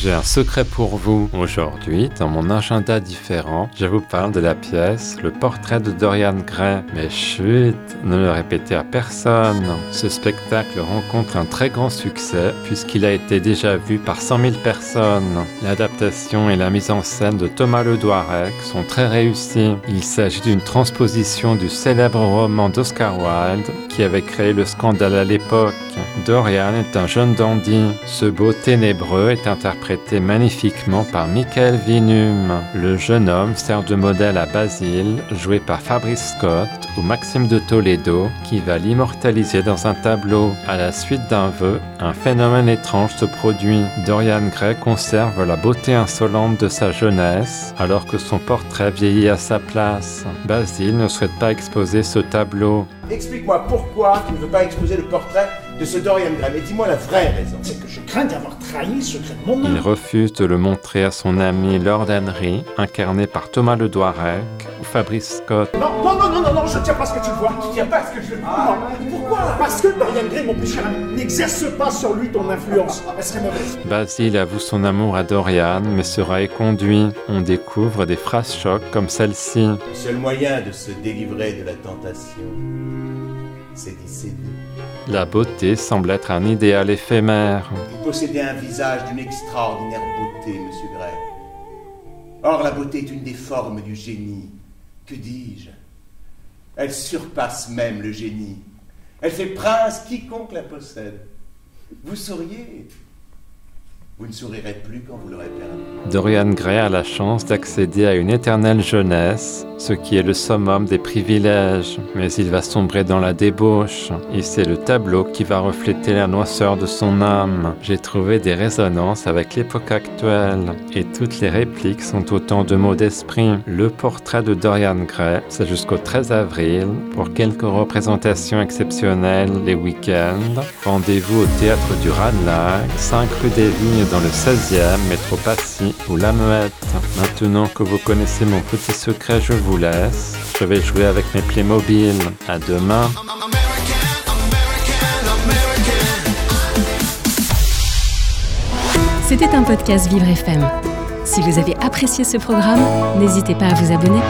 J'ai un secret pour vous. Aujourd'hui, dans mon agenda différent, je vous parle de la pièce Le portrait de Dorian Gray. Mais chut, ne le répétez à personne. Ce spectacle rencontre un très grand succès puisqu'il a été déjà vu par 100 000 personnes. L'adaptation et la mise en scène de Thomas Le sont très réussies. Il s'agit d'une transposition du célèbre roman d'Oscar Wilde qui avait créé le scandale à l'époque. Dorian est un jeune dandy. Ce beau ténébreux est interprété magnifiquement par Michael Vinum. Le jeune homme sert de modèle à Basile, joué par Fabrice Scott ou Maxime de Toledo, qui va l'immortaliser dans un tableau. À la suite d'un vœu, un phénomène étrange se produit. Dorian Gray conserve la beauté insolente de sa jeunesse, alors que son portrait vieillit à sa place. Basile ne souhaite pas exposer ce tableau. Explique-moi pourquoi tu ne veux pas exposer le portrait de ce Dorian Gray. Mais dis-moi la vraie raison. C'est que je crains d'avoir trahi le secret de mon âme. Il refuse de le montrer à son ami Lord Henry, incarné par Thomas Le Douarec ou Fabrice Scott. Non, non, non, non, non, non, je tiens pas ce que tu vois. Tu tiens pas ce que je veux. Ah, pourquoi? Parce que Dorian Gray, mon plus cher ami, n'exerce pas sur lui ton influence. Elle serait mauvaise. Basile avoue son amour à Dorian, mais sera éconduit. On découvre des phrases chocs comme celle-ci. Le seul moyen de se délivrer de la tentation, c'est d'y céder. La beauté semble être un idéal éphémère. Vous possédez un visage d'une extraordinaire beauté, monsieur Gray. Or, la beauté est une des formes du génie. Que dis-je? Elle surpasse même le génie. Elle fait prince quiconque la possède. Vous souriez. Vous ne sourirez plus quand vous l'aurez perdu. Dorian Gray a la chance d'accéder à une éternelle jeunesse, ce qui est le summum des privilèges, mais il va sombrer dans la débauche, et c'est le tableau qui va refléter la noisseur de son âme. J'ai trouvé des résonances avec l'époque actuelle, et toutes les répliques sont autant de mots d'esprit. Le portrait de Dorian Gray, c'est jusqu'au 13 avril, pour quelques représentations exceptionnelles les week-ends. Rendez-vous au théâtre du Ranelagh, 5 rue des Vignes dans le 16e, métro Passy ou La Muette. Maintenant que vous connaissez mon petit secret, je vous laisse. Je vais jouer avec mes Playmobil. À demain. C'était un podcast Vivre FM. Si vous avez apprécié ce programme, n'hésitez pas à vous abonner.